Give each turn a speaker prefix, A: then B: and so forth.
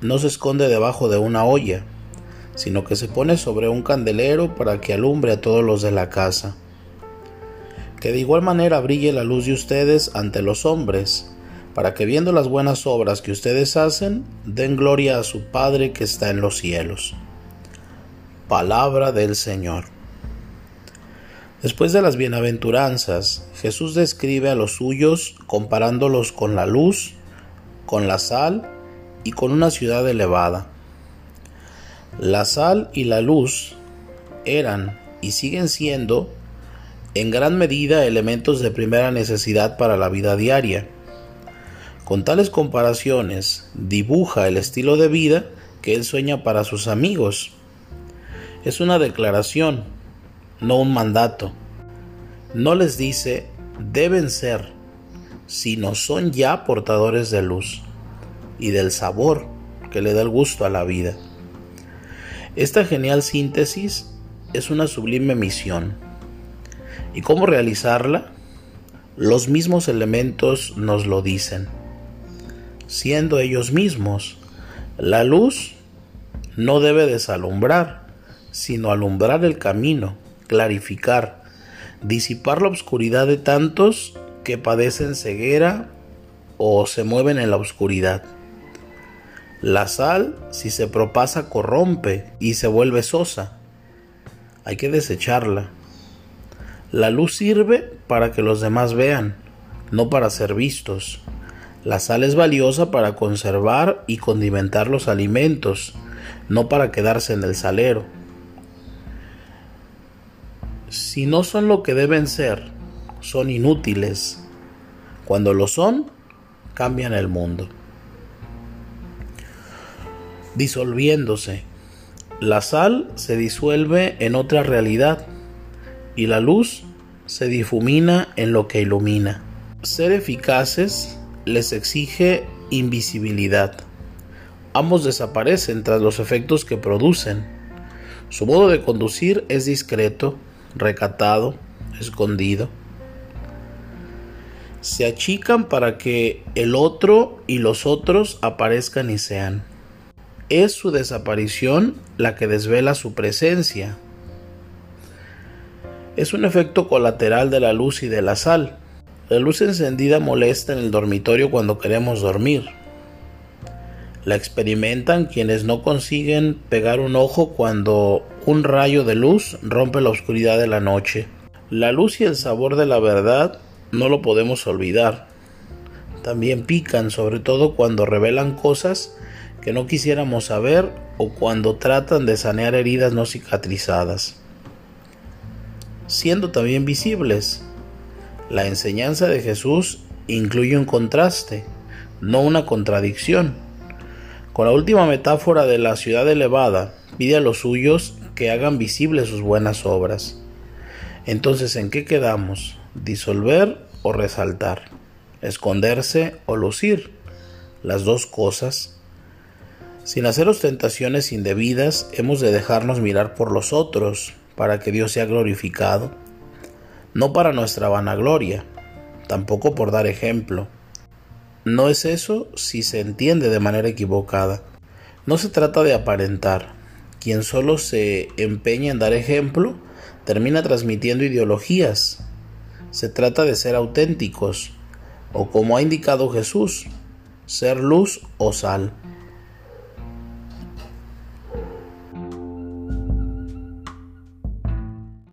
A: no se esconde debajo de una olla, sino que se pone sobre un candelero para que alumbre a todos los de la casa. Que de igual manera brille la luz de ustedes ante los hombres, para que viendo las buenas obras que ustedes hacen, den gloria a su Padre que está en los cielos. Palabra del Señor. Después de las bienaventuranzas, Jesús describe a los suyos comparándolos con la luz, con la sal y con una ciudad elevada. La sal y la luz eran y siguen siendo en gran medida elementos de primera necesidad para la vida diaria. Con tales comparaciones dibuja el estilo de vida que él sueña para sus amigos. Es una declaración, no un mandato. No les dice deben ser, sino son ya portadores de luz y del sabor que le da el gusto a la vida. Esta genial síntesis es una sublime misión. ¿Y cómo realizarla? Los mismos elementos nos lo dicen. Siendo ellos mismos, la luz no debe desalumbrar, sino alumbrar el camino, clarificar, disipar la oscuridad de tantos que padecen ceguera o se mueven en la oscuridad. La sal, si se propasa, corrompe y se vuelve sosa. Hay que desecharla. La luz sirve para que los demás vean, no para ser vistos. La sal es valiosa para conservar y condimentar los alimentos, no para quedarse en el salero. Si no son lo que deben ser, son inútiles. Cuando lo son, cambian el mundo disolviéndose. La sal se disuelve en otra realidad y la luz se difumina en lo que ilumina. Ser eficaces les exige invisibilidad. Ambos desaparecen tras los efectos que producen. Su modo de conducir es discreto, recatado, escondido. Se achican para que el otro y los otros aparezcan y sean. Es su desaparición la que desvela su presencia. Es un efecto colateral de la luz y de la sal. La luz encendida molesta en el dormitorio cuando queremos dormir. La experimentan quienes no consiguen pegar un ojo cuando un rayo de luz rompe la oscuridad de la noche. La luz y el sabor de la verdad no lo podemos olvidar. También pican, sobre todo cuando revelan cosas que no quisiéramos saber o cuando tratan de sanear heridas no cicatrizadas. Siendo también visibles, la enseñanza de Jesús incluye un contraste, no una contradicción. Con la última metáfora de la ciudad elevada, pide a los suyos que hagan visibles sus buenas obras. Entonces, ¿en qué quedamos? ¿Disolver o resaltar? ¿Esconderse o lucir? Las dos cosas sin hacer ostentaciones indebidas, hemos de dejarnos mirar por los otros para que Dios sea glorificado, no para nuestra vanagloria, tampoco por dar ejemplo. No es eso si se entiende de manera equivocada. No se trata de aparentar. Quien solo se empeña en dar ejemplo termina transmitiendo ideologías. Se trata de ser auténticos, o como ha indicado Jesús, ser luz o sal.